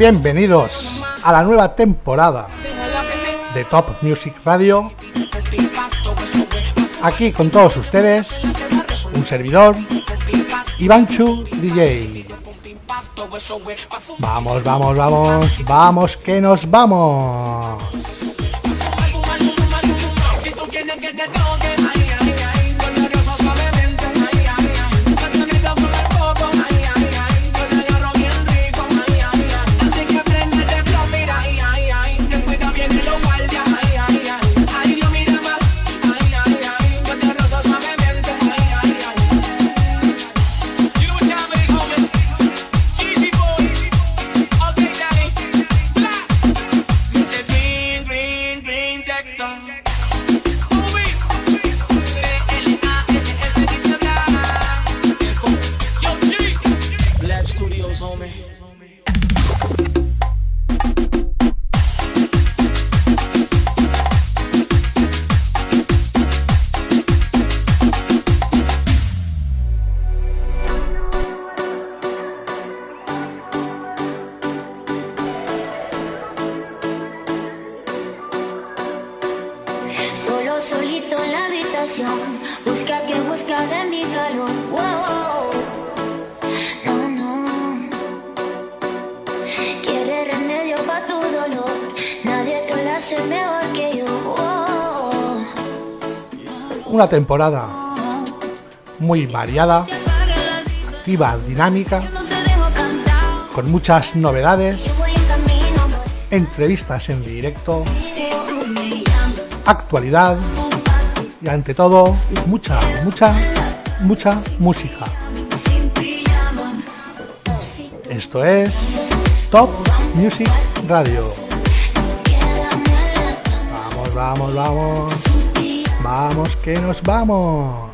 Bienvenidos a la nueva temporada de Top Music Radio. Aquí con todos ustedes, un servidor, Ivanchu DJ. Vamos, vamos, vamos, vamos, que nos vamos. temporada muy variada, activa, dinámica, con muchas novedades, entrevistas en directo, actualidad y ante todo mucha, mucha, mucha música. Esto es Top Music Radio. Vamos, vamos, vamos. Vamos que nos vamos.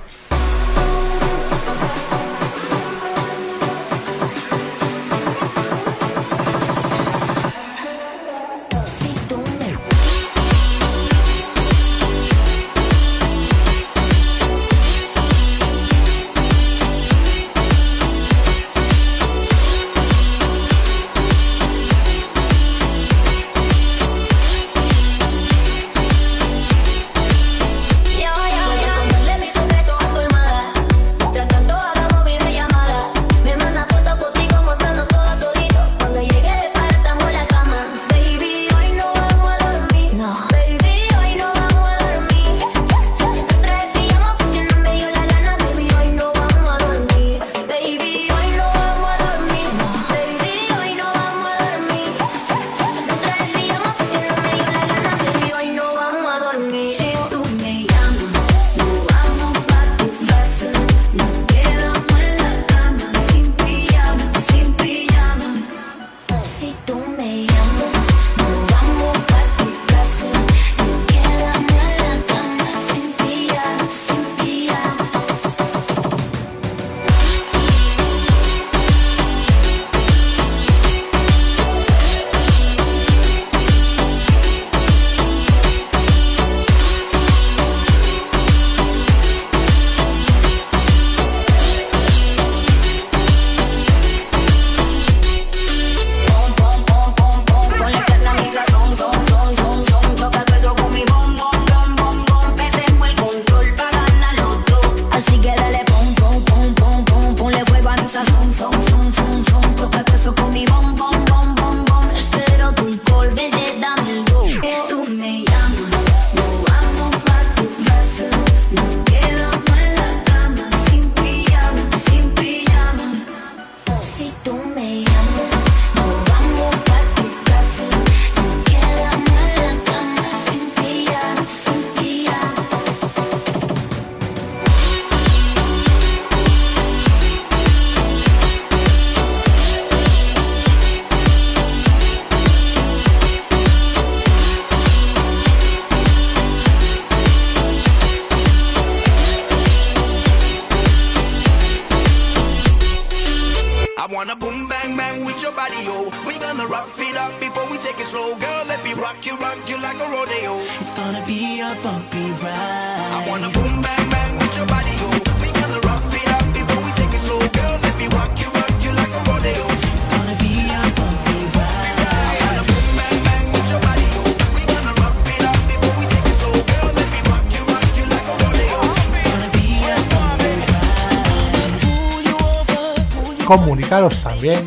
también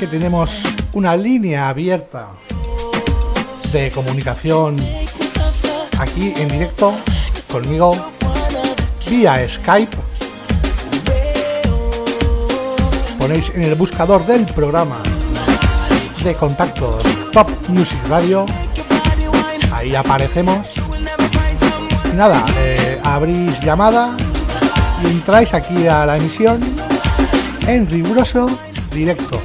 que tenemos una línea abierta de comunicación aquí en directo conmigo vía Skype. Ponéis en el buscador del programa de contactos Pop Music Radio. Ahí aparecemos. Nada, eh, abrís llamada y entráis aquí a la emisión en riguroso directo.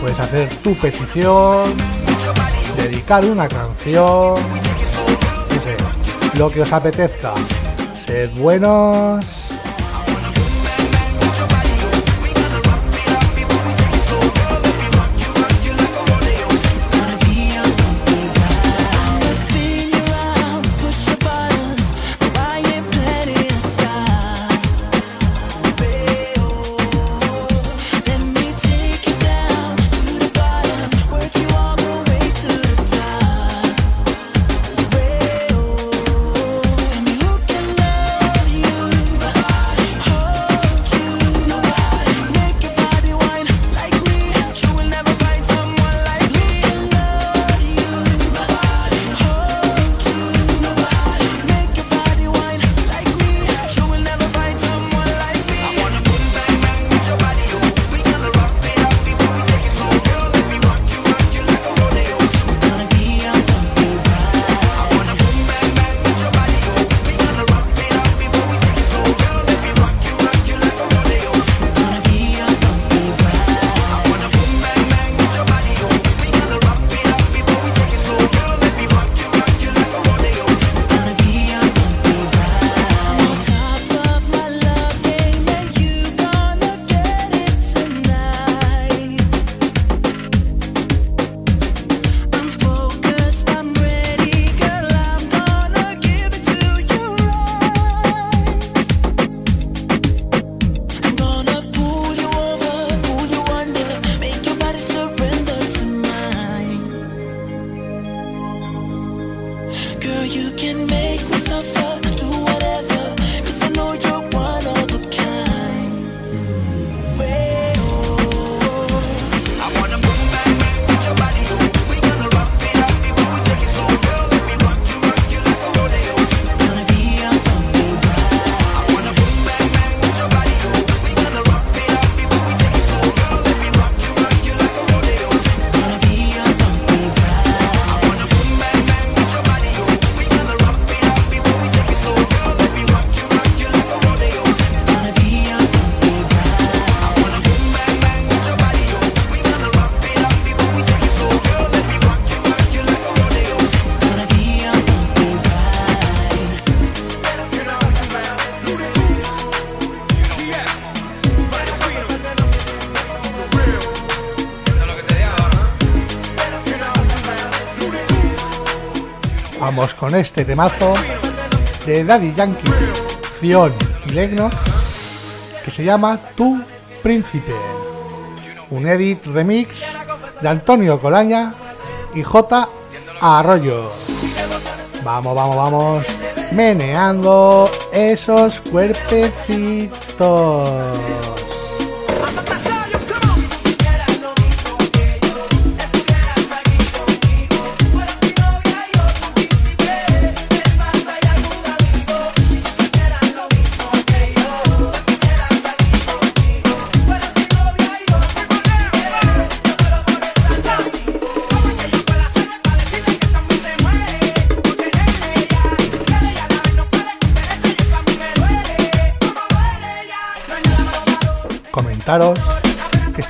Puedes hacer tu petición, dedicar una canción, lo que os apetezca. Sed buenos. con este temazo de Daddy Yankee, Zion y Legno, que se llama Tu Príncipe. Un edit remix de Antonio Colaña y J. Arroyo. Vamos, vamos, vamos. Meneando esos cuerpecitos.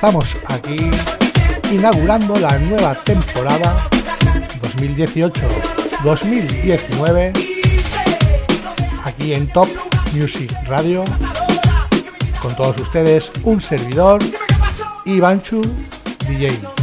estamos aquí inaugurando la nueva temporada 2018-2019 aquí en Top Music Radio. Con todos ustedes, un servidor, Ivanchu DJ.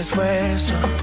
esfuerzo.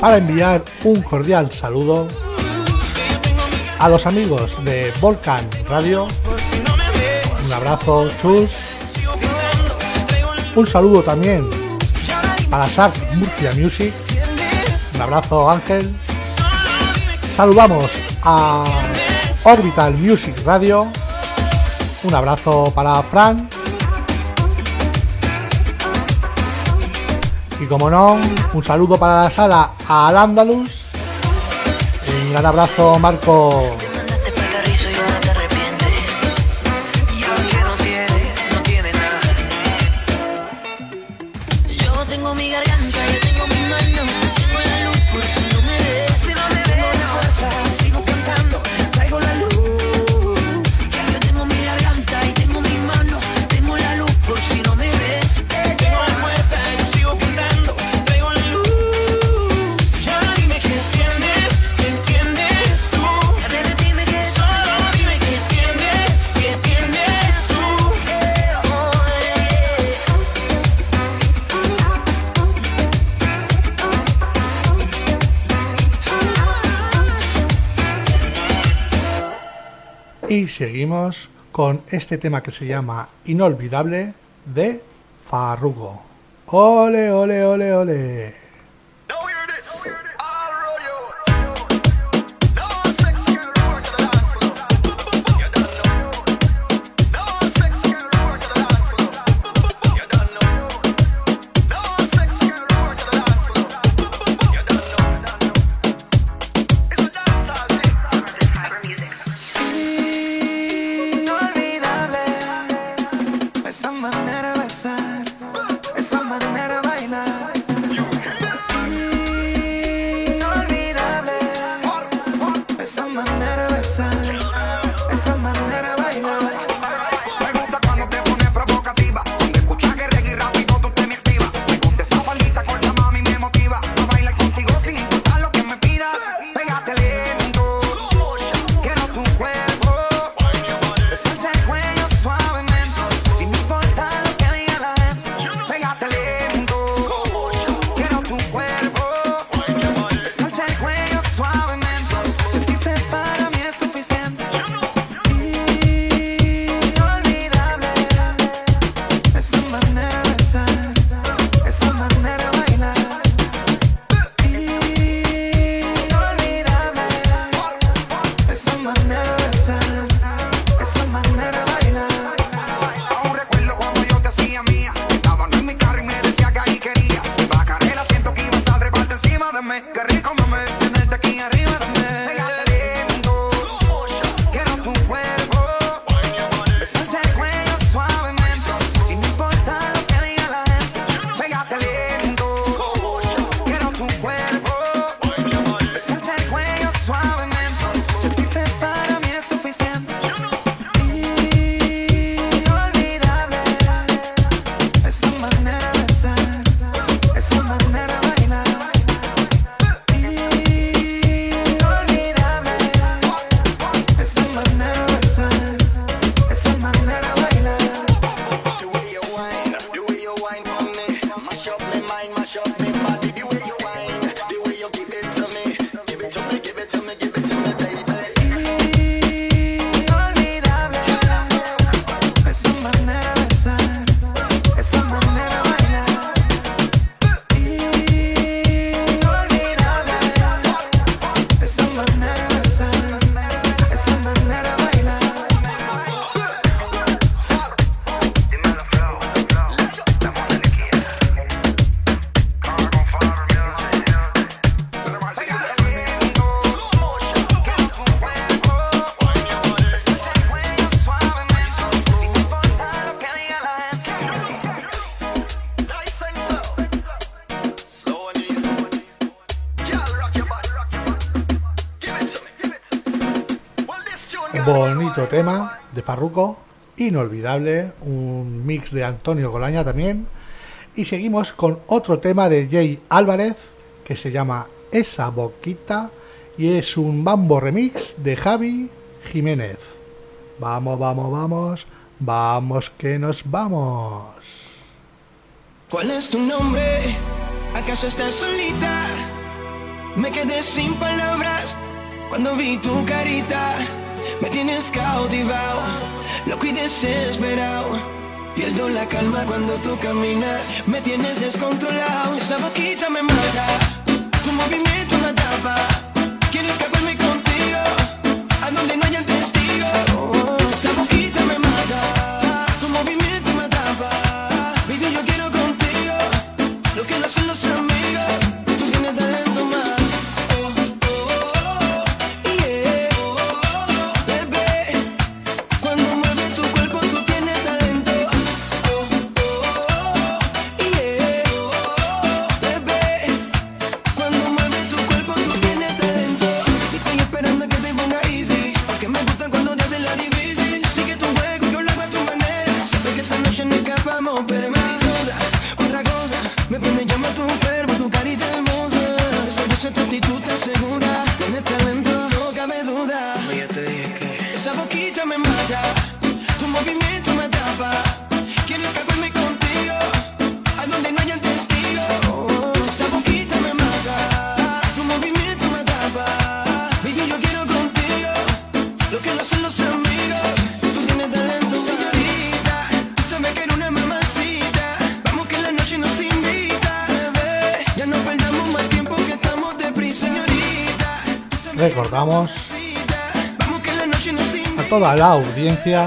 para enviar un cordial saludo a los amigos de Volcan Radio. Un abrazo, chus. Un saludo también para Sark Murcia Music. Un abrazo, Ángel. Saludamos a Orbital Music Radio. Un abrazo para Fran. Y como no, un saludo para la sala a Al Andalus. Un gran abrazo, Marco. Hoy seguimos con este tema que se llama Inolvidable de Farrugo. Ole, ole, ole, ole. Farruco, inolvidable, un mix de Antonio Golaña también. Y seguimos con otro tema de Jay Álvarez que se llama Esa Boquita y es un bambo remix de Javi Jiménez. Vamos, vamos, vamos, vamos que nos vamos. ¿Cuál es tu nombre? ¿Acaso estás solita? Me quedé sin palabras cuando vi tu carita. Me tienes cautivado, loco y desesperado. Pierdo la calma cuando tú caminas. Me tienes descontrolado, esa boquita me mata. Tu movimiento me tapa. a la audiencia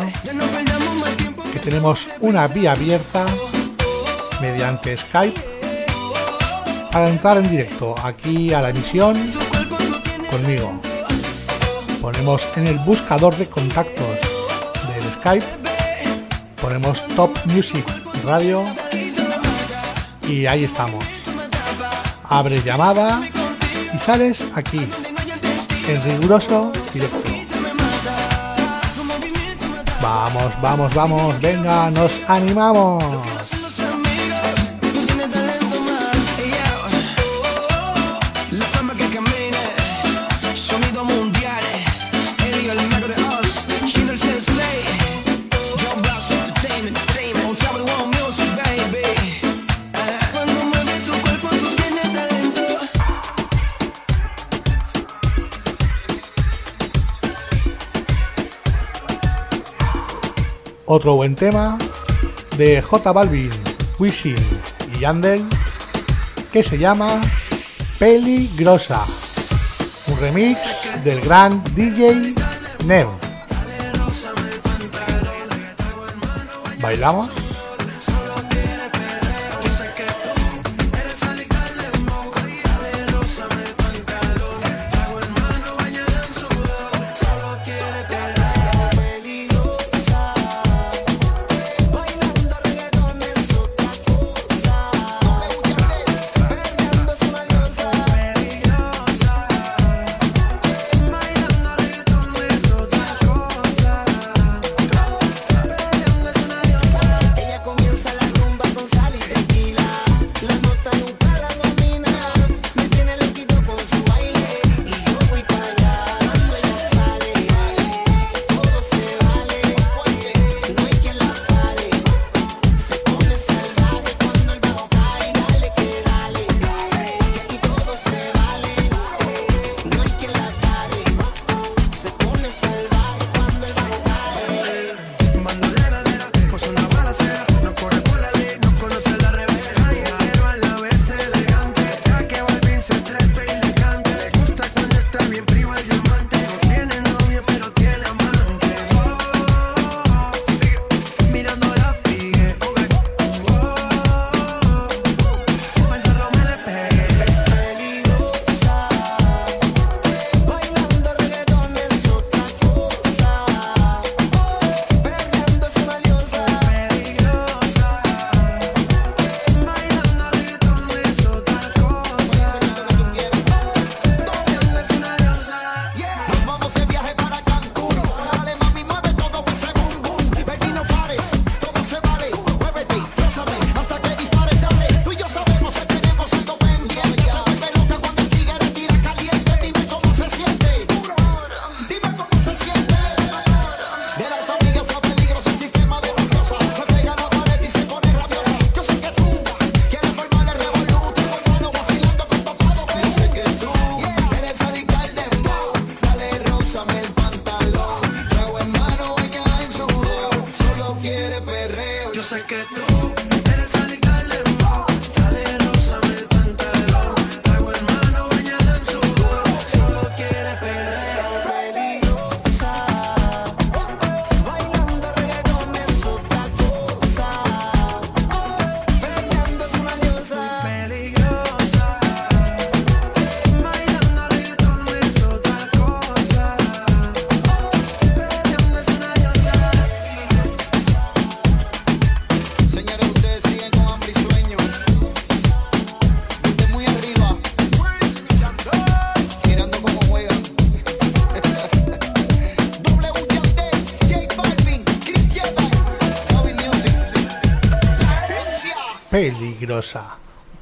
que tenemos una vía abierta mediante Skype para entrar en directo aquí a la emisión conmigo. Ponemos en el buscador de contactos del Skype, ponemos Top Music Radio y ahí estamos. Abre llamada y sales aquí, en riguroso directo. Vamos, vamos, vamos, venga, nos animamos. Otro buen tema de J Balvin, Wishing y Yandel que se llama Peligrosa, un remix del gran DJ Nev. ¿Bailamos?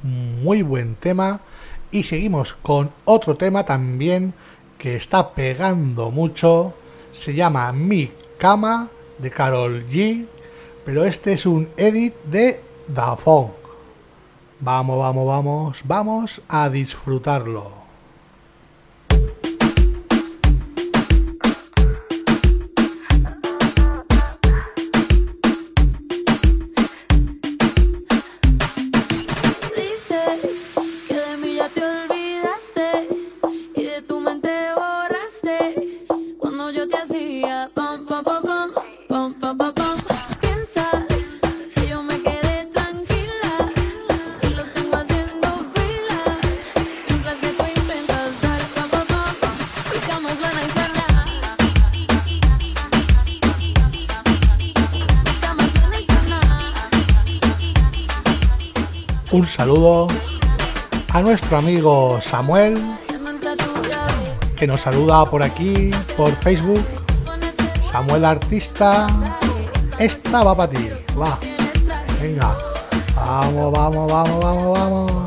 Muy buen tema. Y seguimos con otro tema también que está pegando mucho. Se llama Mi Cama de Carol G. Pero este es un edit de Dafong. Vamos, vamos, vamos, vamos a disfrutarlo. Saludo a nuestro amigo Samuel, que nos saluda por aquí, por Facebook. Samuel Artista, esta va para ti. Va, venga. Vamos, vamos, vamos, vamos, vamos.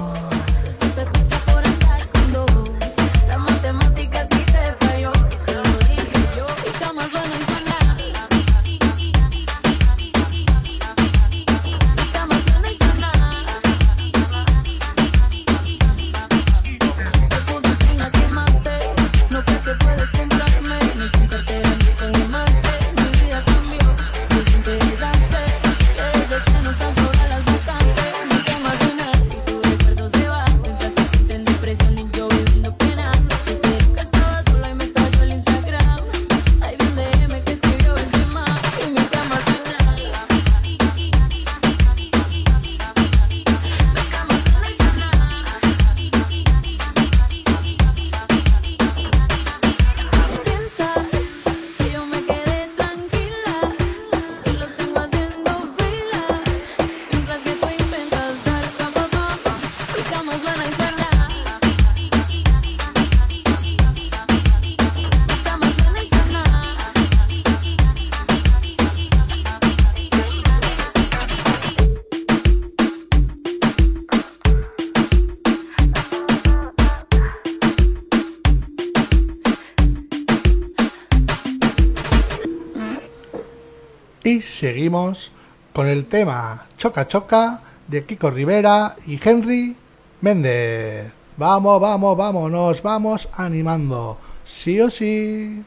Con el tema Choca Choca de Kiko Rivera y Henry Méndez. Vamos, vamos, vamos, nos vamos animando. Sí o sí.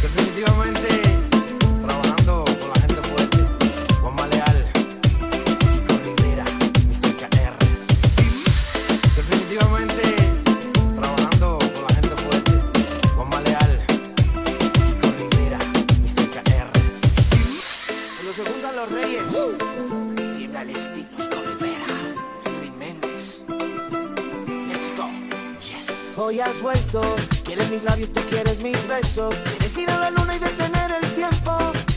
Definitivamente Has vuelto, quieres mis labios, tú quieres mis besos. Quieres ir a la luna y detener el tiempo.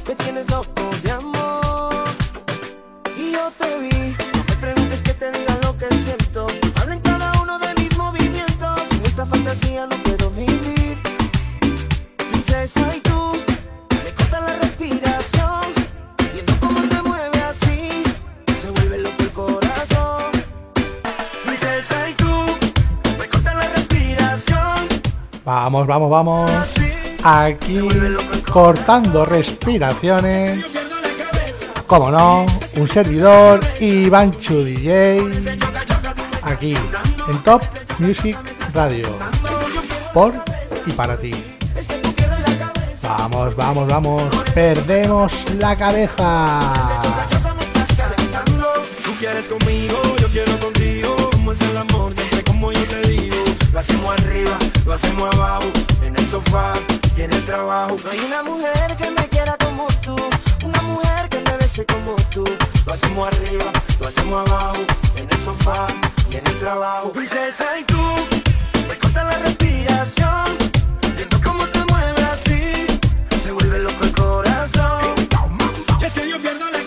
Me tienes loco de amor. Y yo te vi, Vamos, vamos, vamos. Aquí cortando respiraciones. Como no, un servidor Ivanchu DJ. Aquí en Top Music Radio. Por y para ti. Vamos, vamos, vamos. Perdemos la cabeza. Lo hacemos abajo. En el sofá y en el trabajo. No hay una mujer que me quiera como tú, una mujer que me bese como tú. Lo hacemos arriba, lo hacemos abajo. En el sofá y en el trabajo. Princesa y tú, me corta la respiración. Viendo cómo te mueves así, se vuelve loco el corazón. Pierdo la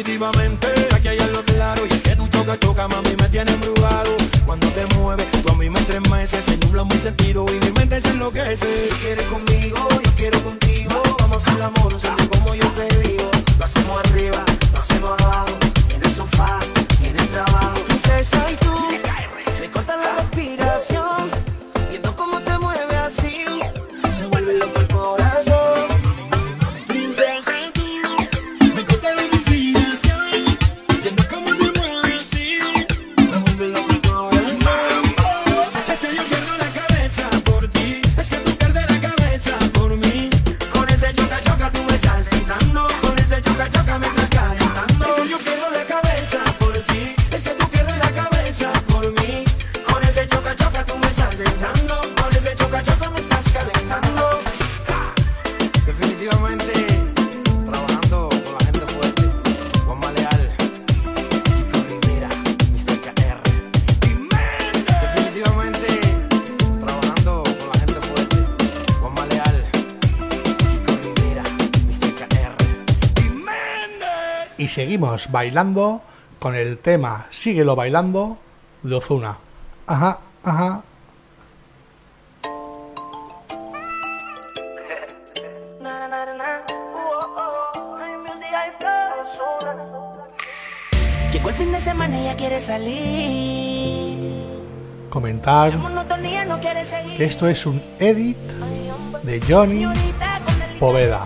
Definitivamente aquí hay algo claro y es que tu choca choca mami me tiene embrujado. Cuando te mueves tú a mí me estremeces se nubla mi sentido y mi mente se enloquece. Tú quieres conmigo, y seguimos bailando con el tema Síguelo bailando de Ozuna. Ajá, ajá. Comentar que esto es un edit de Johnny Poveda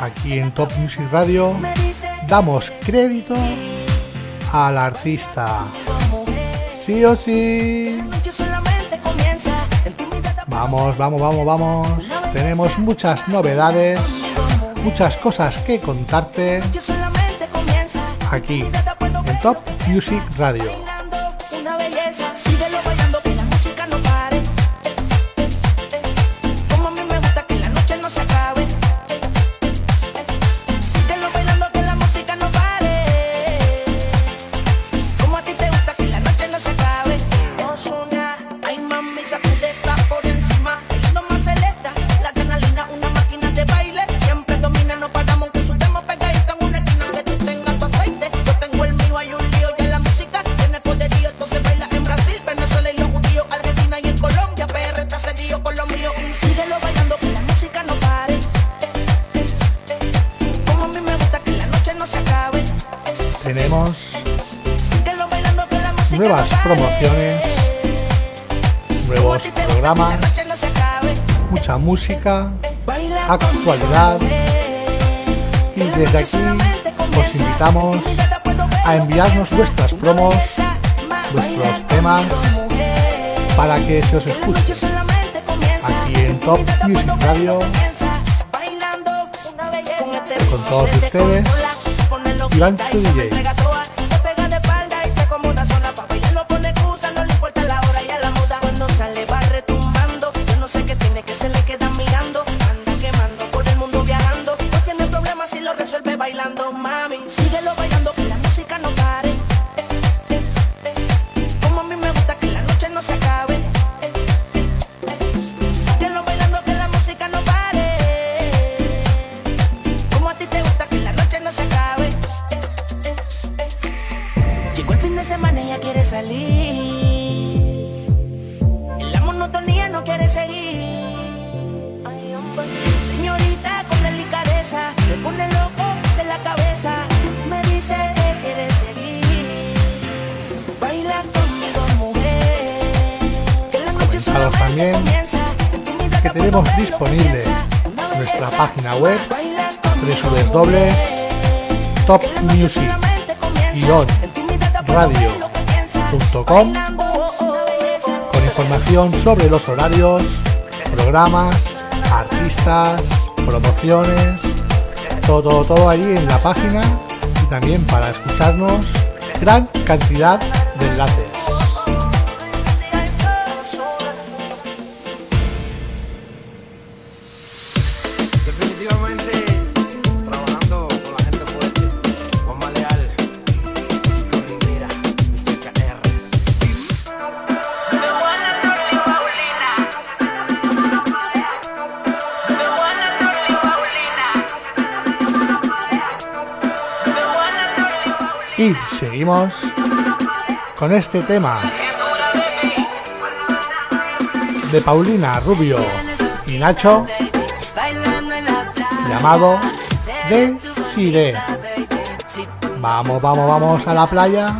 aquí en Top Music Radio damos crédito al artista. Sí o sí. Vamos, vamos, vamos, vamos. Tenemos muchas novedades, muchas cosas que contarte aquí en Top Music Radio. programa, mucha música, actualidad. Y desde aquí os invitamos a enviarnos vuestras promos, vuestros temas para que se os escuche. Aquí en Top Music Radio con todos ustedes Iván DJ. doble Top Music guion radio.com con información sobre los horarios, programas, artistas, promociones, todo, todo, todo ahí en la página y también para escucharnos gran cantidad de enlaces. Seguimos con este tema de Paulina Rubio y Nacho llamado Desire. Vamos, vamos, vamos a la playa.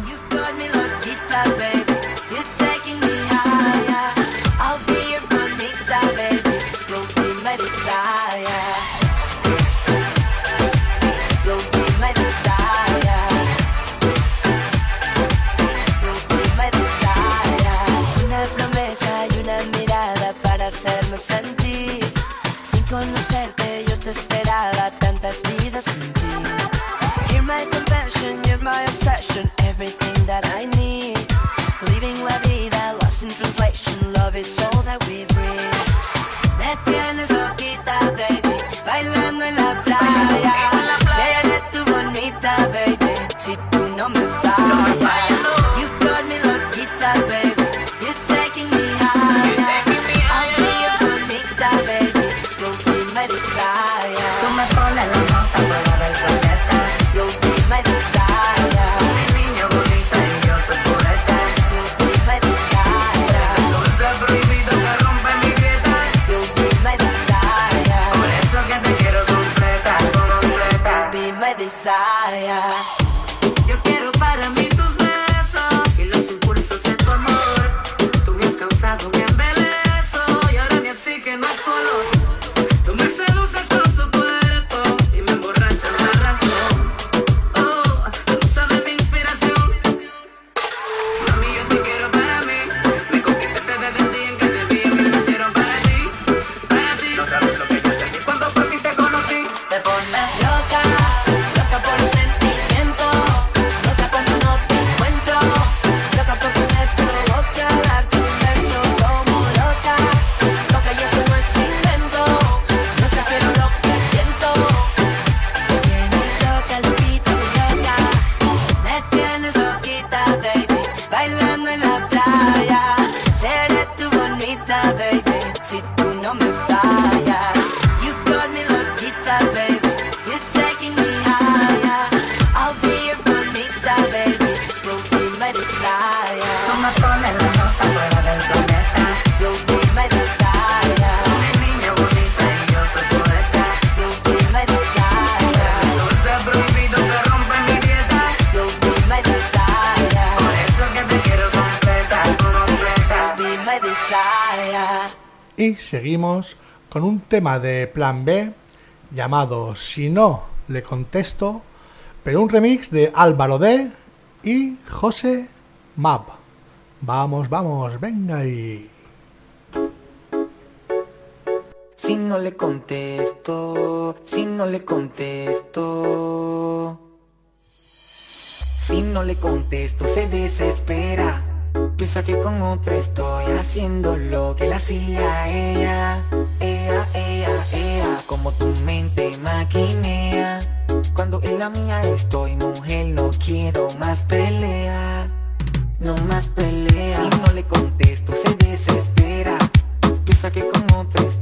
y seguimos con un tema de Plan B llamado Si no le contesto, pero un remix de Álvaro D y José Map. Vamos, vamos, venga y... Si no le contesto, si no le contesto. Si no le contesto, se desespera Piensa que con otra estoy haciendo lo que la hacía ella. Ea, ea, ea, como tu mente maquinea. Cuando en la mía estoy, mujer, no quiero más pelea. No más pelea. Si no le contesto, se desespera. Piensa que con otra estoy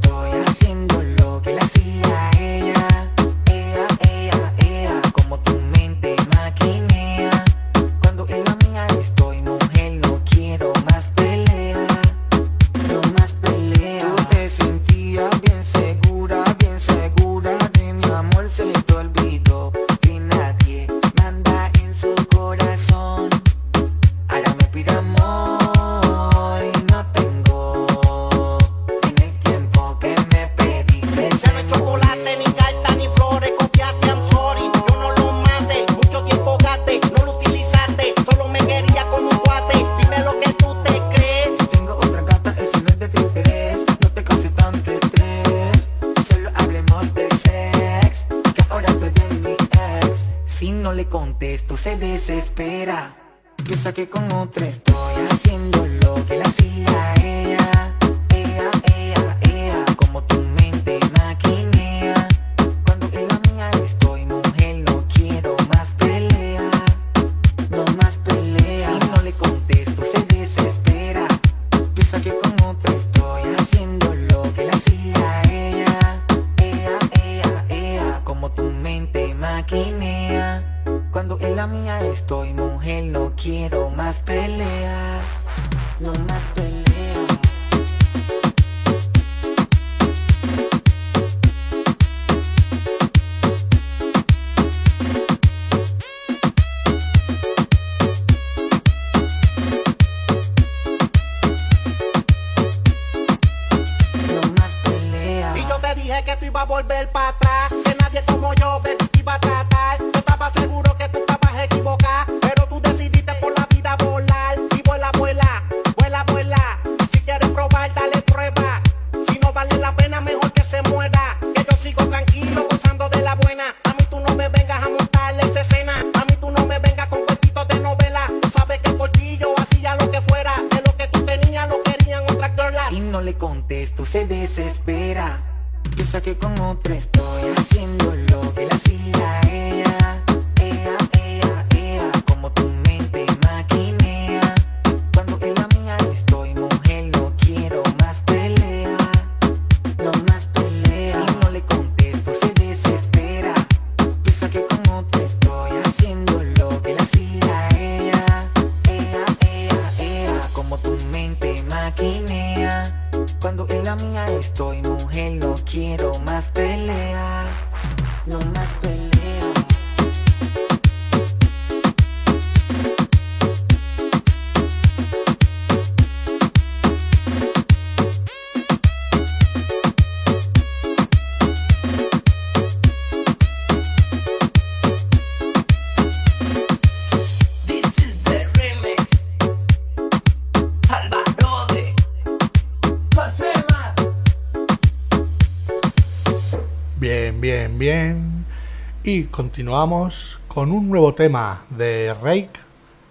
Y continuamos con un nuevo tema de Rake.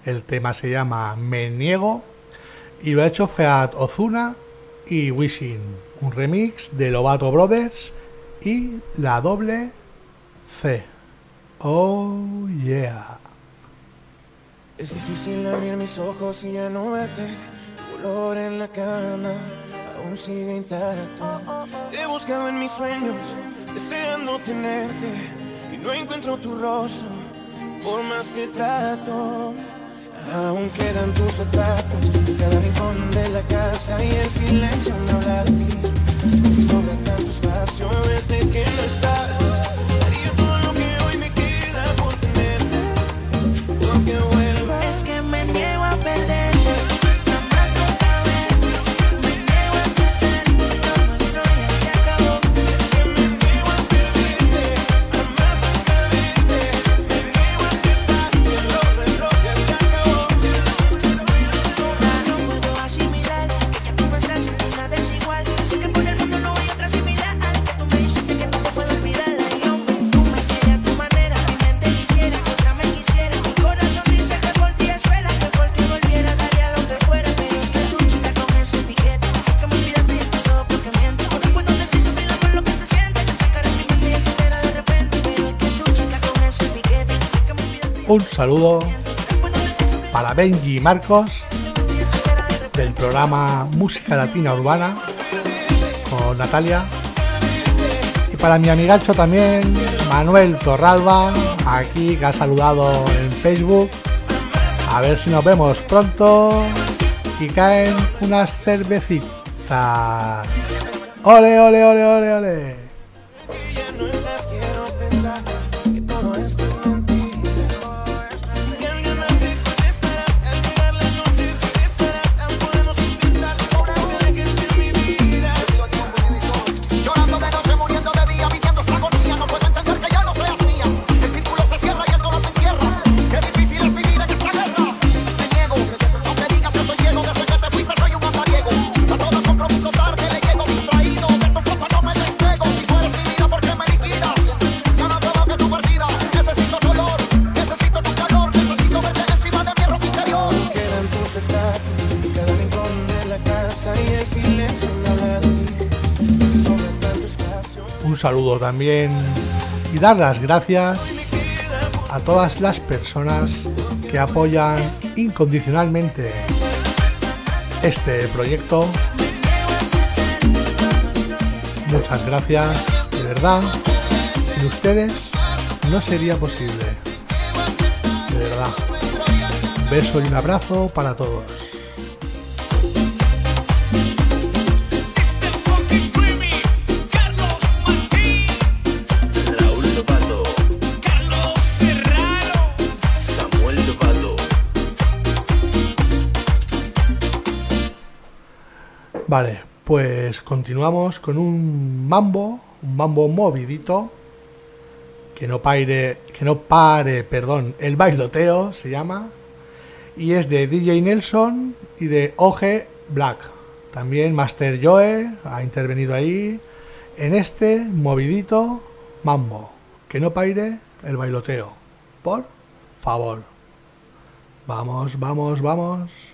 El tema se llama Me Niego y lo ha hecho Feat Ozuna y Wishing. Un remix de Lobato Brothers y la doble C. Oh yeah. Es difícil abrir mis ojos y ya no verte. Color en la cama aún sigue intacto. Te he buscado en mis sueños, deseando tenerte. No encuentro tu rostro, por más que trato. Aún quedan tus retratos, cada rincón de la casa y el silencio me habla de ti. Si sobra tanto espacio desde que no estás. Un saludo para Benji y Marcos del programa Música Latina Urbana con Natalia. Y para mi amigacho también, Manuel Torralba, aquí que ha saludado en Facebook. A ver si nos vemos pronto y caen unas cervecitas. Ole, ole, ole, ole, ole. Un saludo también y dar las gracias a todas las personas que apoyan incondicionalmente este proyecto. Muchas gracias, de verdad. Sin ustedes no sería posible. De verdad. Un beso y un abrazo para todos. Vale, pues continuamos con un mambo, un mambo movidito que no pare, que no pare, perdón, el bailoteo se llama y es de DJ Nelson y de OG Black. También Master Joe ha intervenido ahí en este movidito mambo. Que no paire el bailoteo. Por favor. Vamos, vamos, vamos.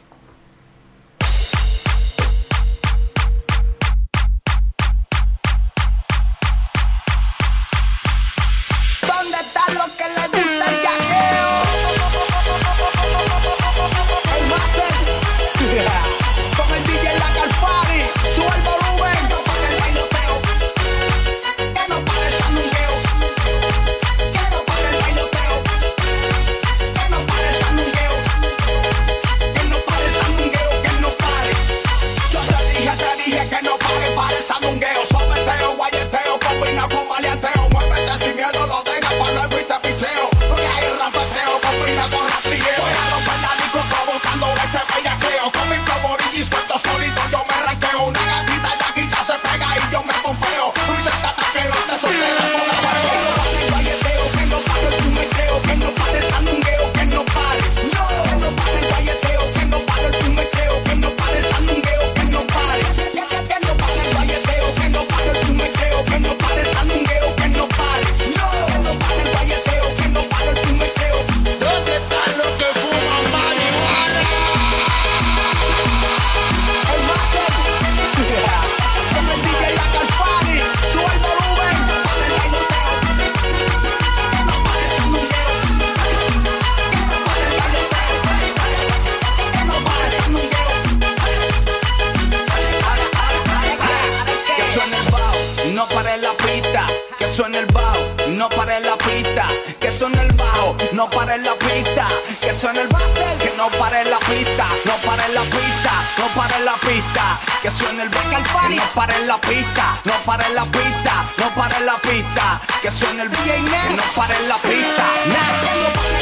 suena el bajo, no pare la pista, que suena el bajo, no pare la pista, que suena el battle, que no pare la pista, no pare la pista, no pare la pista, que suena el back party, no pare la pista, no pare la pista, no pare la pista, que suena el DJ no pare la pista, nah.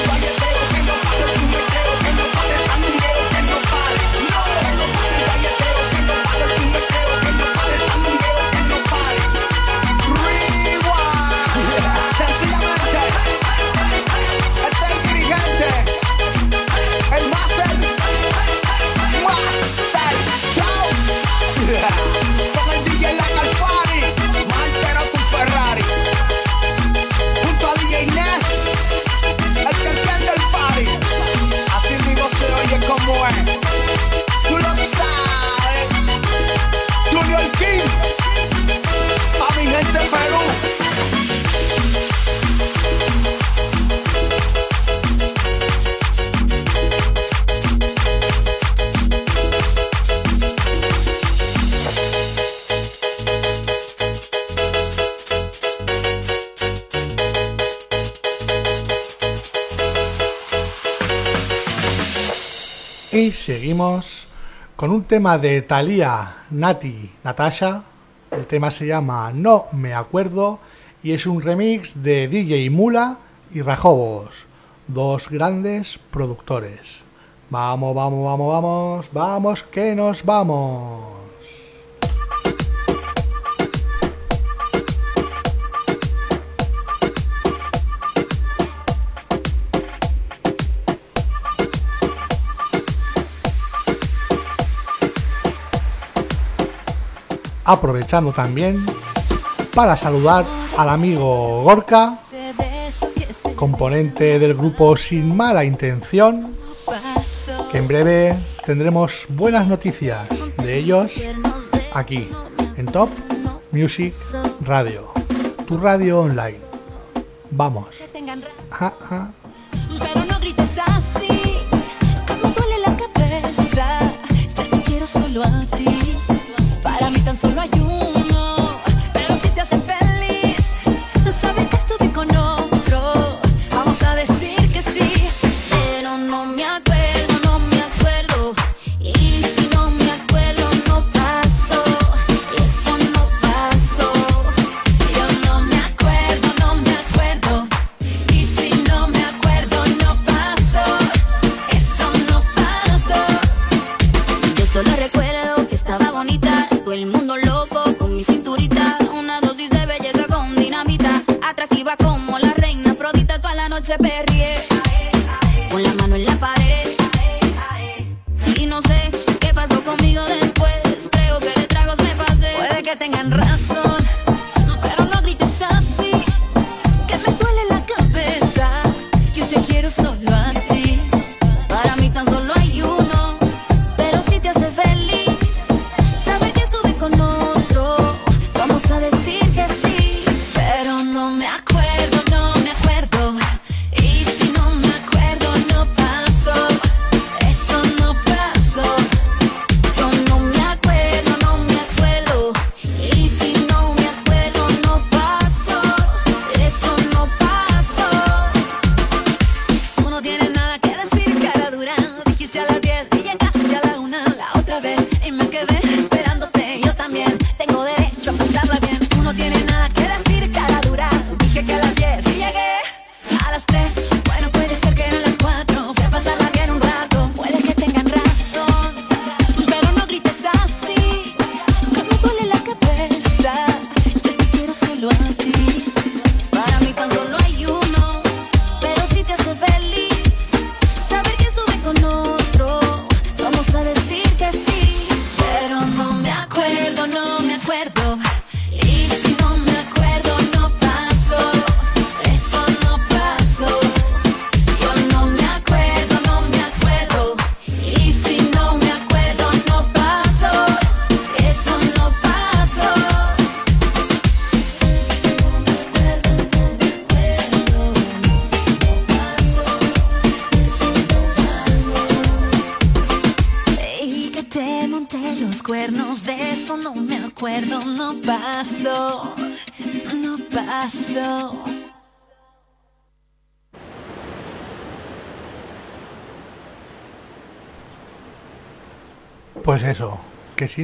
seguimos con un tema de Thalía, Nati, Natasha. El tema se llama No me acuerdo y es un remix de DJ Mula y Rajobos, dos grandes productores. Vamos, vamos, vamos, vamos, vamos que nos vamos. aprovechando también para saludar al amigo Gorka, componente del grupo Sin Mala Intención, que en breve tendremos buenas noticias de ellos aquí en Top Music Radio, tu radio online. Vamos tan solo hay un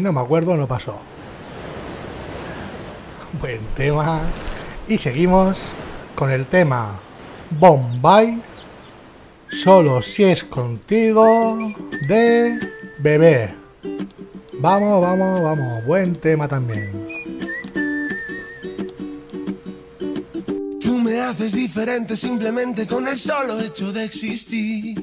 no me acuerdo no pasó. Buen tema. Y seguimos con el tema Bombay. Solo si es contigo de bebé. Vamos, vamos, vamos. Buen tema también. Tú me haces diferente simplemente con el solo hecho de existir.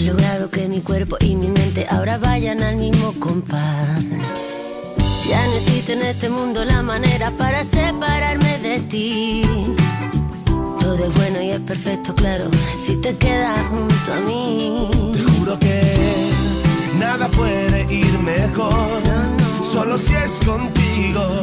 Has logrado que mi cuerpo y mi mente ahora vayan al mismo compás. Ya no existe en este mundo la manera para separarme de ti. Todo es bueno y es perfecto, claro, si te quedas junto a mí. Te juro que nada puede ir mejor, solo si es contigo,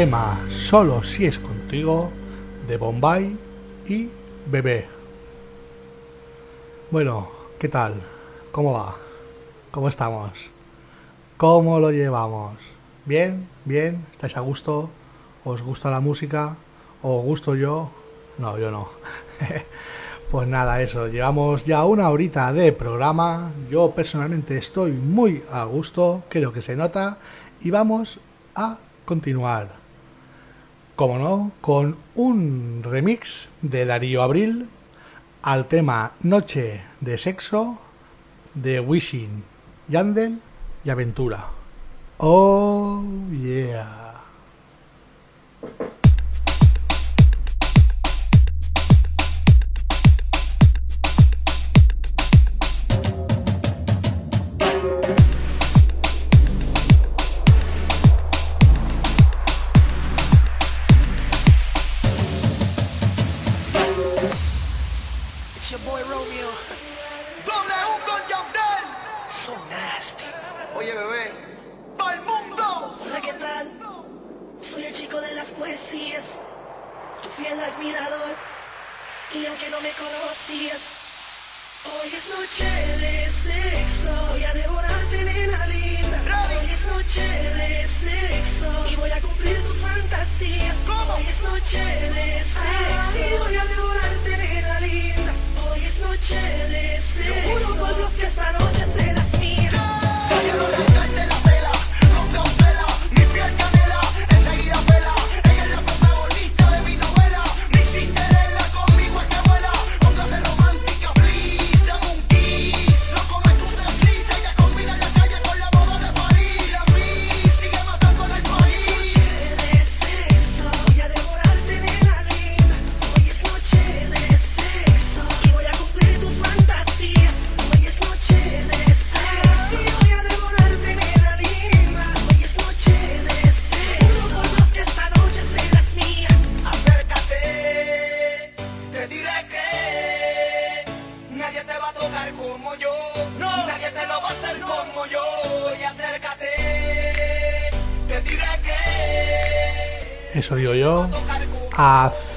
Tema Solo si es contigo de Bombay y Bebé. Bueno, ¿qué tal? ¿Cómo va? ¿Cómo estamos? ¿Cómo lo llevamos? ¿Bien? ¿Bien? ¿Estáis a gusto? ¿Os gusta la música? ¿O gusto yo? No, yo no. pues nada, eso. Llevamos ya una horita de programa. Yo personalmente estoy muy a gusto. Creo que se nota. Y vamos a continuar. Como no, con un remix de Darío Abril al tema Noche de Sexo de Wishing, Yandel y Aventura. Oh yeah.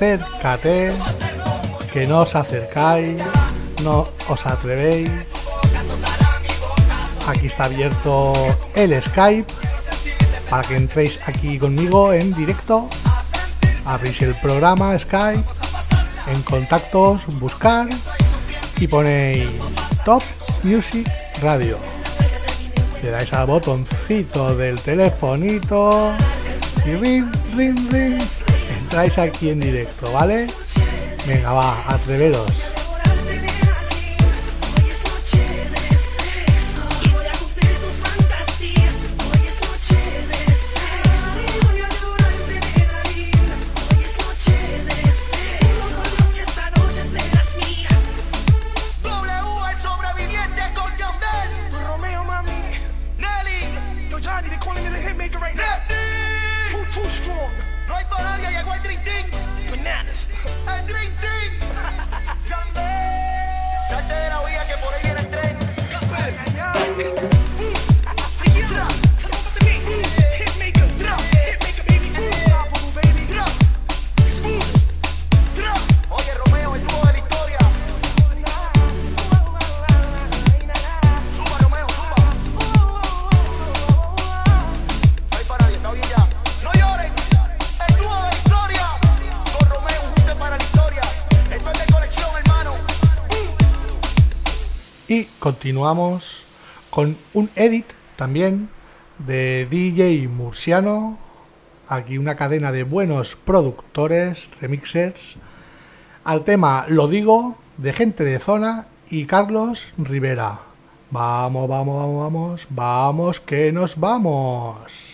acércate, que no os acercáis, no os atrevéis. Aquí está abierto el Skype para que entréis aquí conmigo en directo. Abrís el programa Skype, en contactos, buscar y ponéis Top Music Radio. Le dais al botoncito del telefonito y ring, ring, ring, traes aquí en directo, ¿vale? Venga, va, atreveros. continuamos con un edit también de DJ Murciano, aquí una cadena de buenos productores, remixers, al tema Lo digo, de gente de zona y Carlos Rivera. Vamos, vamos, vamos, vamos, vamos, que nos vamos.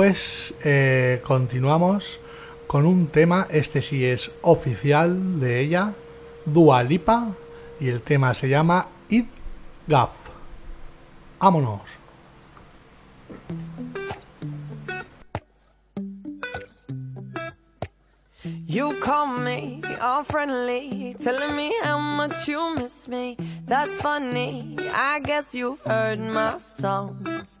Pues eh, continuamos con un tema, este sí es oficial de ella, Dua Lipa, y el tema se llama It Gaff. Vámonos. You call me all friendly, telling me how much you miss me. That's funny. I guess you've heard my songs.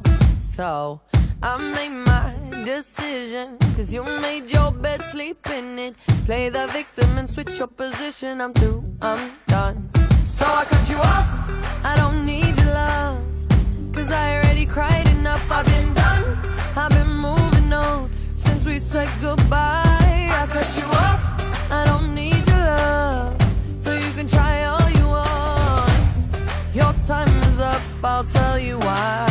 So I made my decision. Cause you made your bed, sleep in it. Play the victim and switch your position. I'm through, I'm done. So I cut you off. I don't need your love. Cause I already cried enough. I've been done. I've been moving on since we said goodbye. I cut you off. I don't need your love. So you can try all you want. Your time is up. I'll tell you why.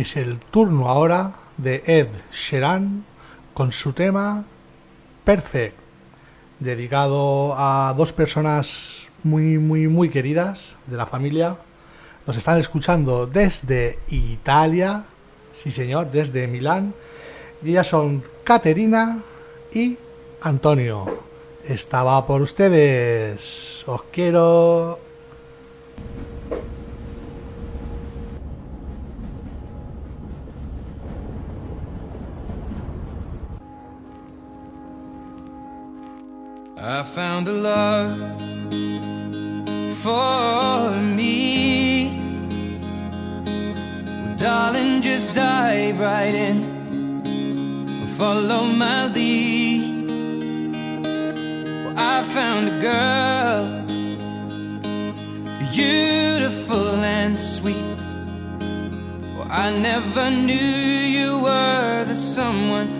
Es el turno ahora de Ed Sheeran con su tema Perfect, dedicado a dos personas muy, muy, muy queridas de la familia. Nos están escuchando desde Italia, sí señor, desde Milán. Y ellas son Caterina y Antonio. Estaba por ustedes. Os quiero. I found a love for me. Well, darling, just dive right in. Follow my lead. Well, I found a girl, beautiful and sweet. Well, I never knew you were the someone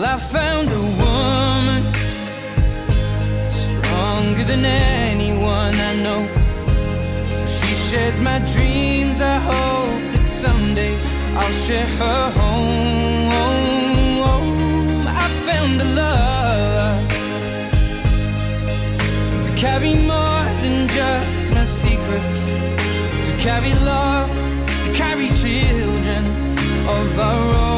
Well, I found a woman stronger than anyone I know. She shares my dreams. I hope that someday I'll share her home. I found a love to carry more than just my secrets, to carry love, to carry children of our own.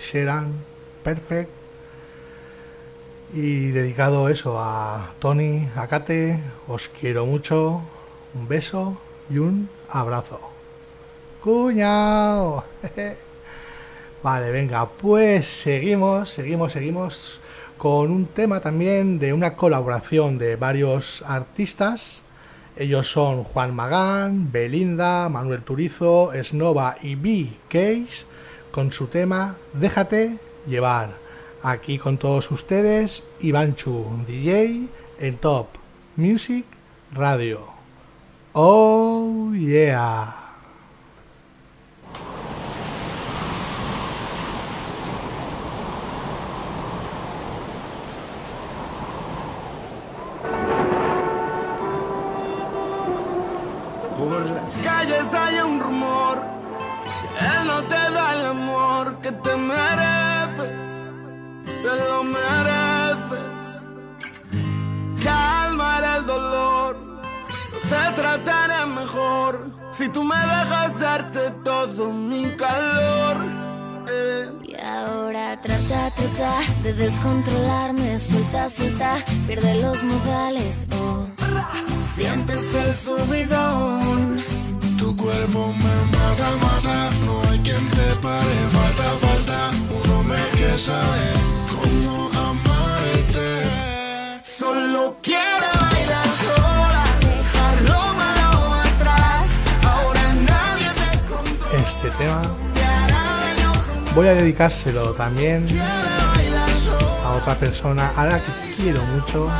Sheeran, perfect. Y dedicado eso a Tony, a Kate, os quiero mucho, un beso y un abrazo. ¡Cuñao! Vale, venga, pues seguimos, seguimos, seguimos con un tema también de una colaboración de varios artistas. Ellos son Juan Magán, Belinda, Manuel Turizo, Snova y B. Case con su tema Déjate llevar. Aquí con todos ustedes, Ivanchu, DJ en Top Music Radio. Oh yeah. Por las calles hay un rumor él no te da el amor que te mereces, te lo mereces. Calmar el dolor, te trataré mejor si tú me dejas darte todo mi calor. eh. Y ahora trata, trata de descontrolarme, suelta, suelta, pierde los modales, oh. Sientes el subidón. Cuerpo me mata, mata, no hay quien te pare, falta, falta un hombre que sabe cómo amarte. Solo quiero bailar sola, dejar lo malo atrás, ahora nadie te controla. Este tema voy a dedicárselo también a otra persona a la que quiero mucho,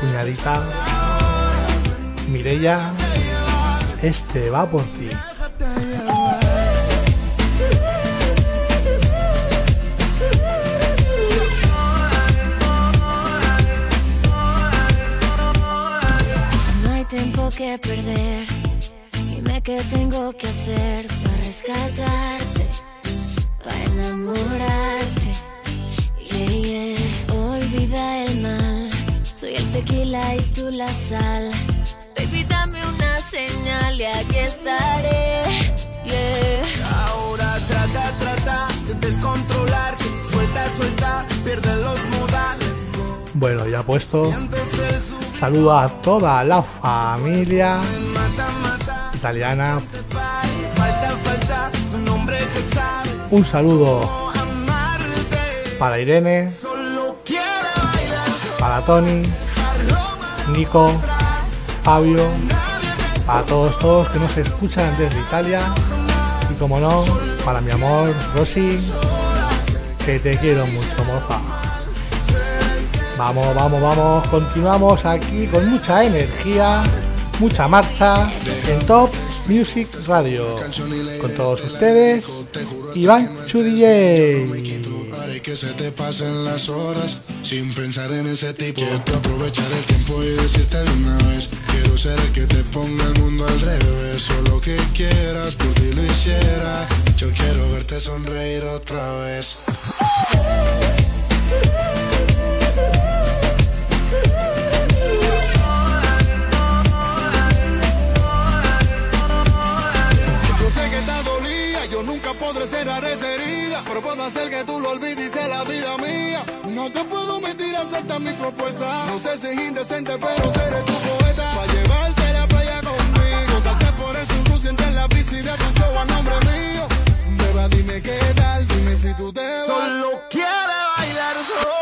cuñadita Mirella. Este va por ti. No hay tiempo que perder. Dime qué tengo que hacer para rescatarte, para enamorarte. Olvida el mal. Soy el tequila y tú la sal. Y aquí estaré. Yeah. Ahora trata, trata de descontrolarte, suelta, suelta, pierde los modales. Bueno, ya puesto. Saludo a toda la familia italiana. Falta, falta un saludo para Irene, para Tony, Nico, Fabio, para todos todos que nos escuchan desde Italia. Y como no, para mi amor Rosy, que te quiero mucho, moza. Vamos, vamos, vamos, continuamos aquí con mucha energía, mucha marcha en Top Music Radio. Con todos ustedes, Iván Chu DJ. Haré que se te pasen las horas sin pensar en ese tipo. Quiero aprovechar el tiempo y decirte de una vez. Quiero ser el que te ponga el mundo al revés. Solo que quieras, por ti lo hiciera. Yo quiero verte sonreír otra vez. Podré cerrar esa pero puedo hacer que tú lo olvides y sea la vida mía. No te puedo mentir, acepta mi propuesta. No sé si es indecente, pero seré tu poeta. Pa' llevarte a la playa conmigo, salte por el sur, sientes la y de tu show a nombre mío. Beba, dime qué tal, dime si tú te vas. Solo quiere bailar sola,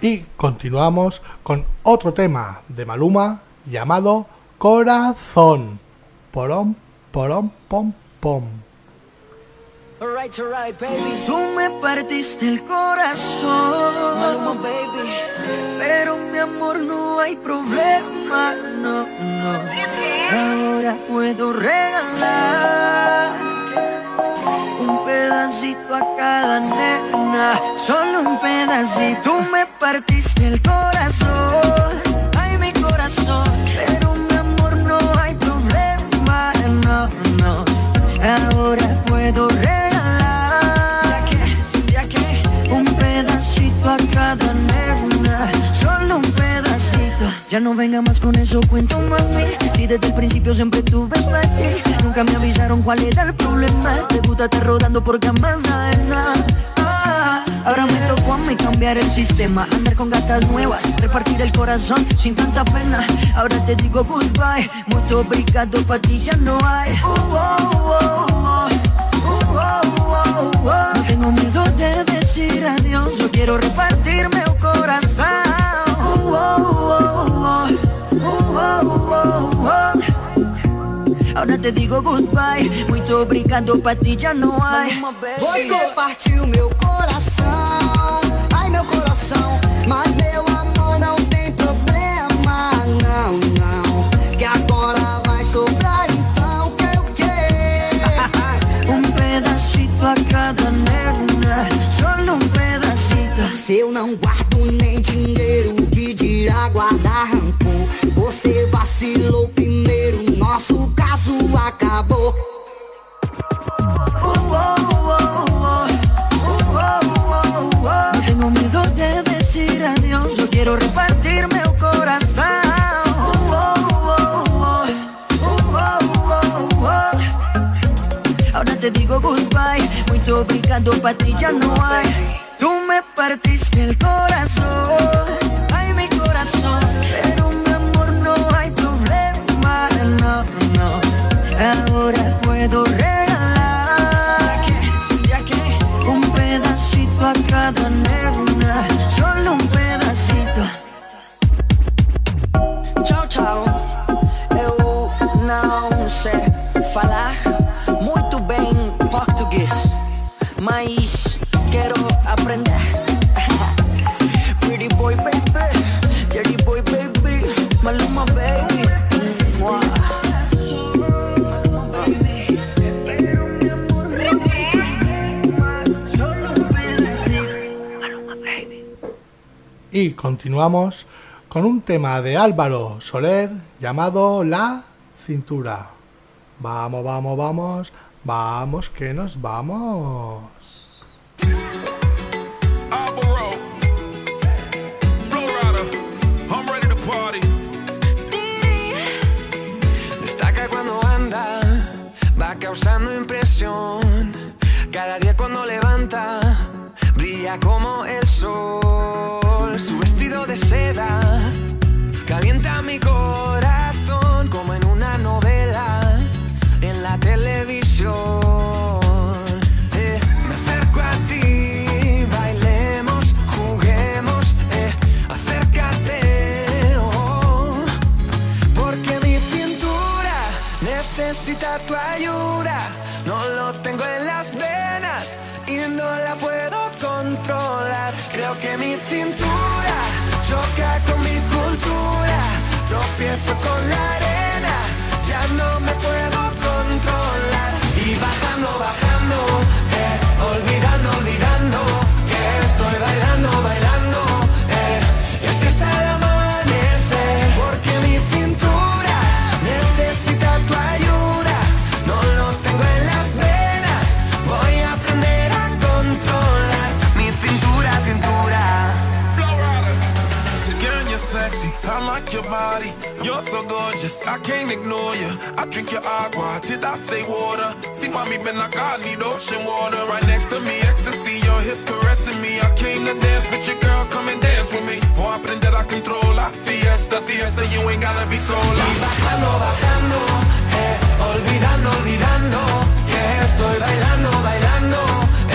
Y continuamos con otro tema de Maluma llamado Corazón. Porón, porón, pom, pom. Alright, alright, baby. Tú me partiste el corazón. Maluma, baby. Pero mi amor, no hay problema, no, no. Ahora puedo regalar un pedacito a cada nena. Solo un pedacito. Tú me partiste el corazón. Ya no venga más con eso, cuento mami. Si desde el principio siempre tuve ti, nunca me avisaron cuál era el problema. Te gusta estar rodando por camas. Ah, Ahora me tocó a mí cambiar el sistema, andar con gatas nuevas, repartir el corazón sin tanta pena. Ahora te digo goodbye, muy obrigado, pa' ti ya no hay. No tengo miedo de decir adiós, yo quiero repartirme un corazón. Ahora te digo goodbye, muito obrigado, pra ti já não hay. Você partiu meu coração, ai meu coração. Mas meu amor não tem problema, não, não. Que agora vai sobrar então que o quê? Um pedacito a cada nena, solo um pedacito. Se eu não guardo nem dinheiro, que dirá guardar rancor? Você vacilou oh. No tengo miedo de decir adiós, yo quiero repartirme un corazón. Ahora te digo goodbye, muy obrigado, pa' ti ya no hay. Tú me partiste el corazón, Tchau, tchau. Eu não sei falar muito bem português, mas quero aprender. Pretty boy, baby, dirty boy, baby, Maluma, baby. Y continuamos con un tema de Álvaro Soler llamado La Cintura. Vamos, vamos, vamos, vamos, que nos vamos. Destaca cuando anda, va causando impresión. Cada día cuando levanta, brilla como el sol. De seda calienta mi corazón como en una novela en la televisión. Eh, me acerco a ti, bailemos, juguemos, eh, acércate. oh. Porque mi cintura necesita tu ayuda. No lo tengo en las venas y no la puedo controlar. Creo que mi cintura con la arena, ya no me puedo You're so gorgeous, I can't ignore you. I drink your agua, did I say water? See, mommy been like I need ocean water. Right next to me, ecstasy, your hips caressing me. I came to dance with your girl, come and dance with me. Voy a aprender a controlar. Fiesta, fiesta, you ain't gotta be sola. Y bajando, bajando, eh, olvidando, olvidando que estoy bailando, bailando,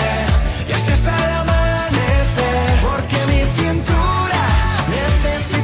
eh, y así está el amanecer. Porque mi cintura necesita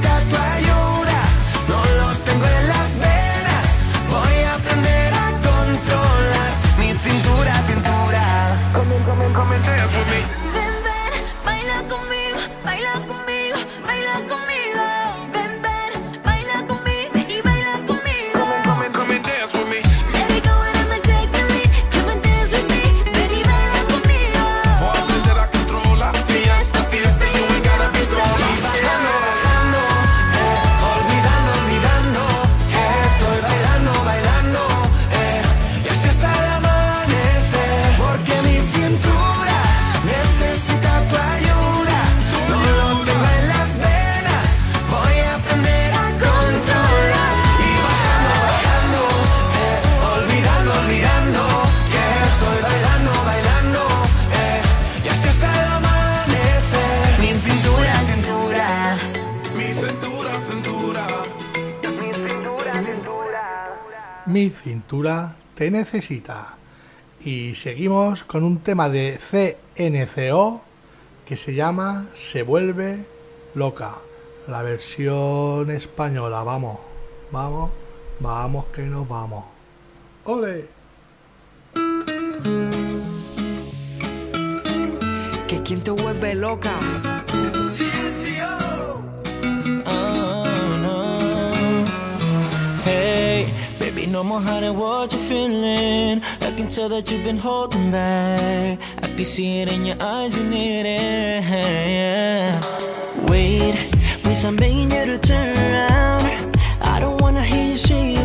cintura te necesita. Y seguimos con un tema de CNCO que se llama Se vuelve loca. La versión española, vamos, vamos, vamos que nos vamos. ¡Ole! Que quien te vuelve loca. Oh. no more hiding what you're feeling. I can tell that you've been holding back. I can see it in your eyes, you need it. Yeah. Wait, please, I'm begging you to turn around. I don't wanna hear you say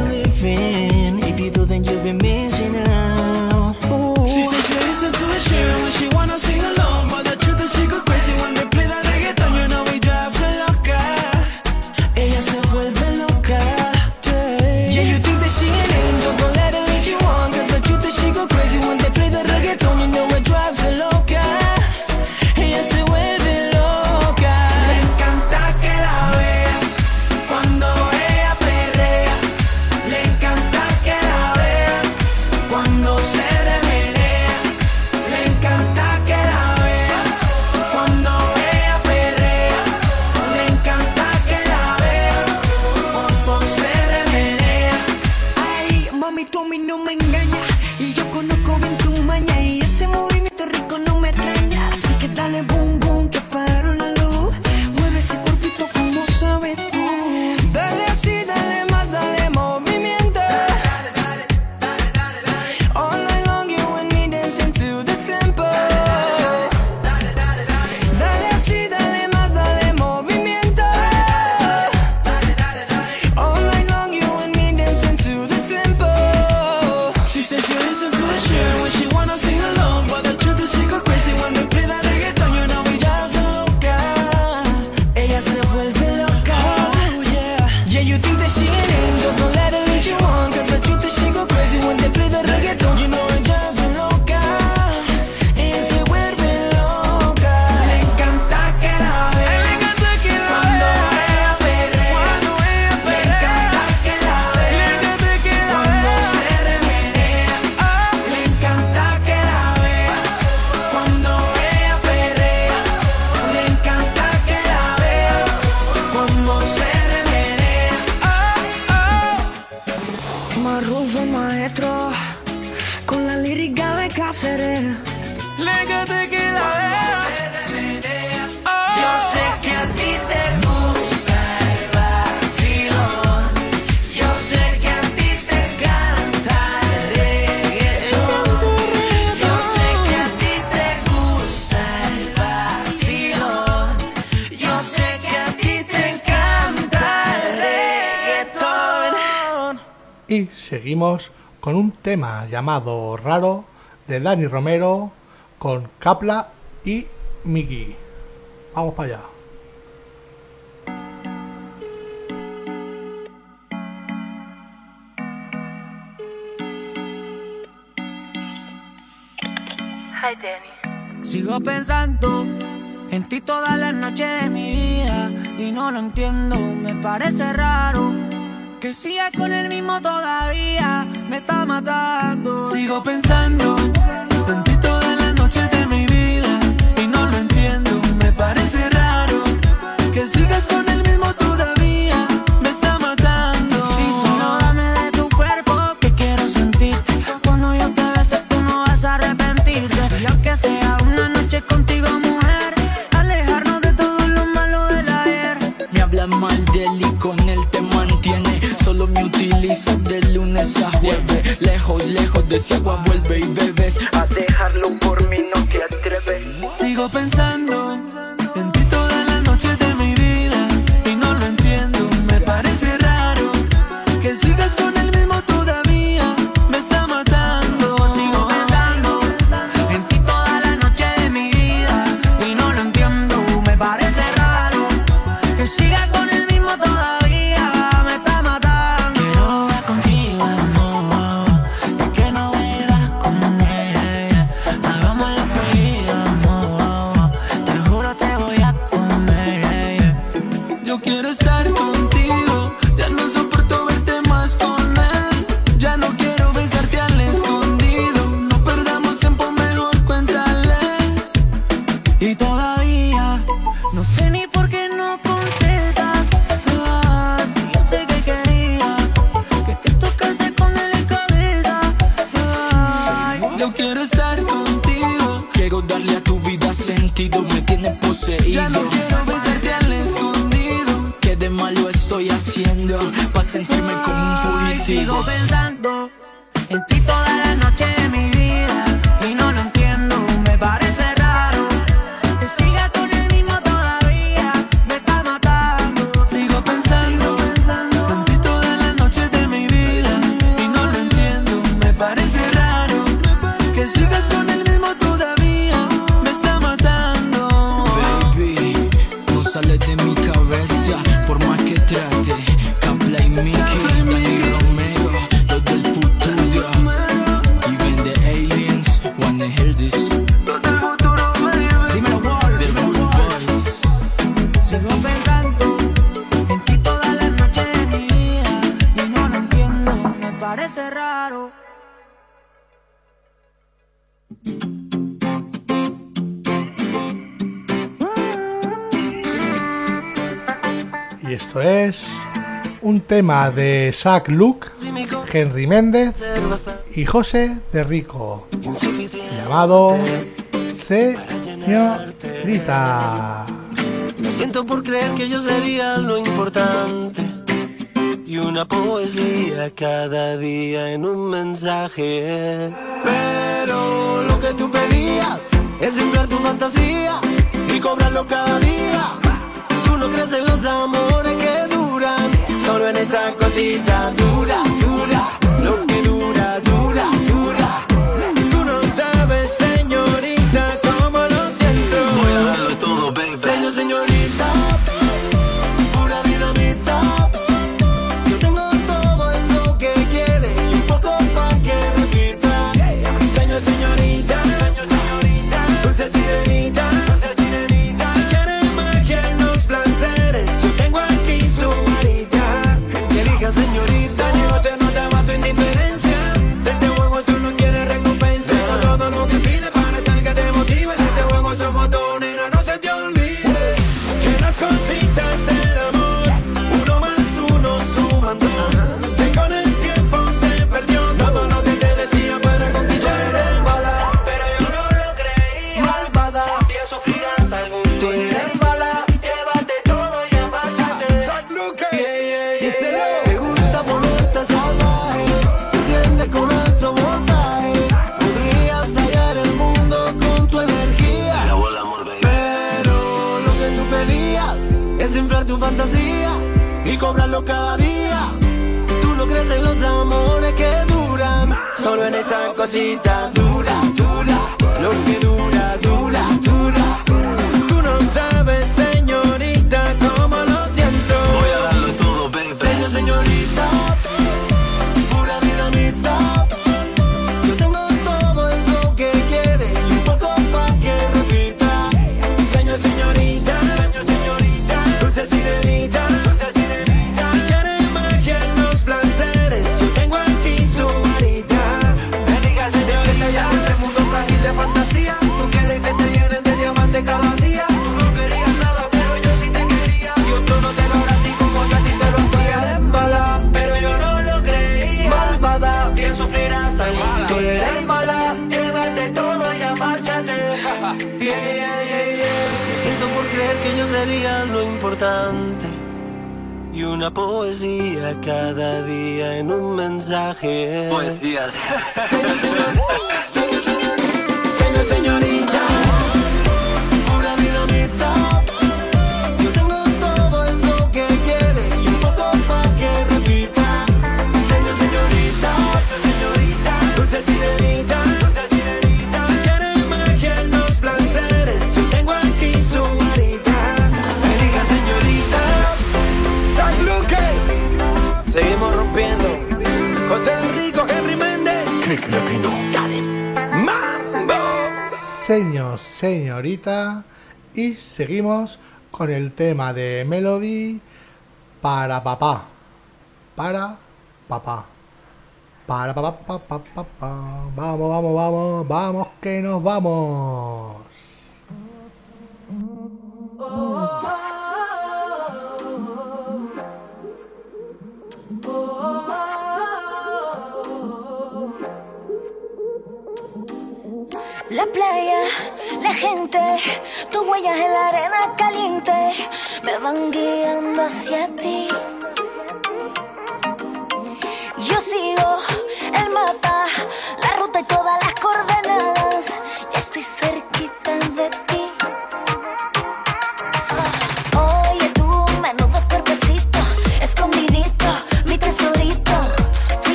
llamado Raro de Dani Romero con Capla y Miki. Vamos para allá. Hi, Sigo pensando en ti todas las noches de mi vida y no lo entiendo, me parece raro que sigas con el mismo todavía me está matando. Sigo pensando. de Chihuahua vuelve y bebe. tema de Zach Luke, Henry Méndez y José de Rico, llamado Señorita. Lo siento por creer que yo sería lo importante. Y una poesía cada día en un mensaje. Pero lo que tú pedías es inflar tu fantasía y cobrarlo cada día. Tú no crees en los amores que en esa cosita dura tema de Melody para papá. Para papá. Para papá, papá, papá. Vamos, vamos, vamos, vamos que nos vamos. tus huellas en la arena caliente me van guiando hacia ti.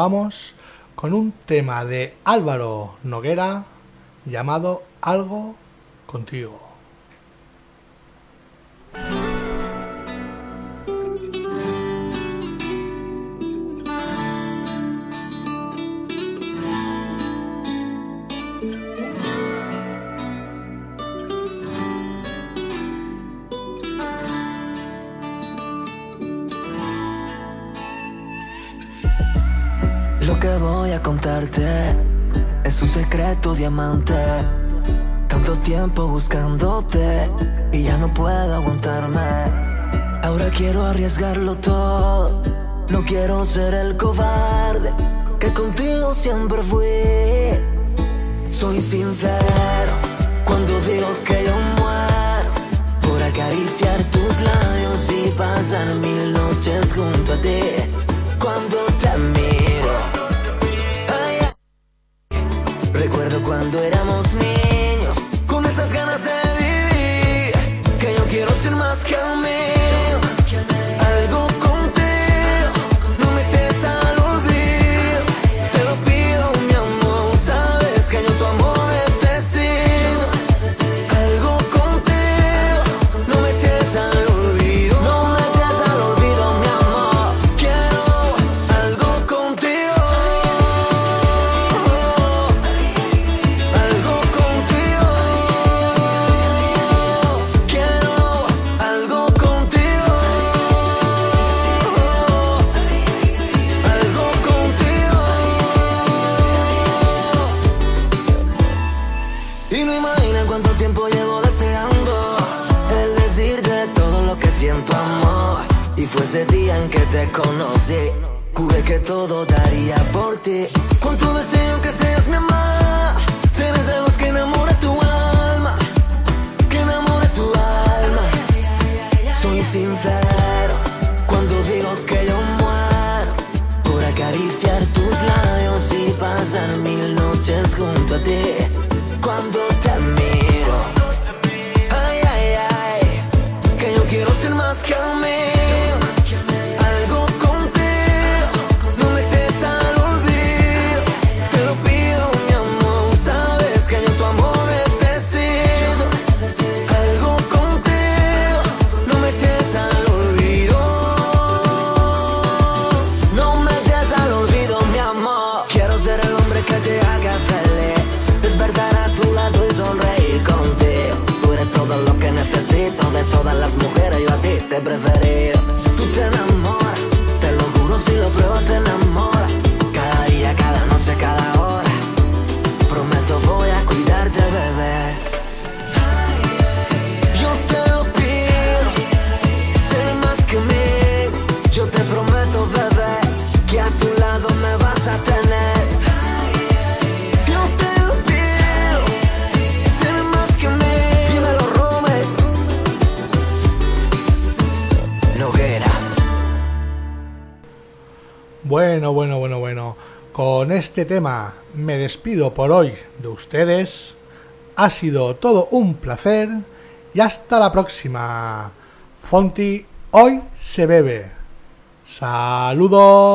vamos con un tema de Álvaro Noguera llamado Algo contigo. Lo que voy a contarte es un secreto diamante. Tanto tiempo buscándote y ya no puedo aguantarme. Ahora quiero arriesgarlo todo. No quiero ser el cobarde que contigo siempre fui. Soy sincero cuando digo que yo muero por acariciar tus labios y pasar mil noches junto a ti. Cuando te miro Este tema me despido por hoy de ustedes. Ha sido todo un placer y hasta la próxima. Fonti, hoy se bebe. Saludos.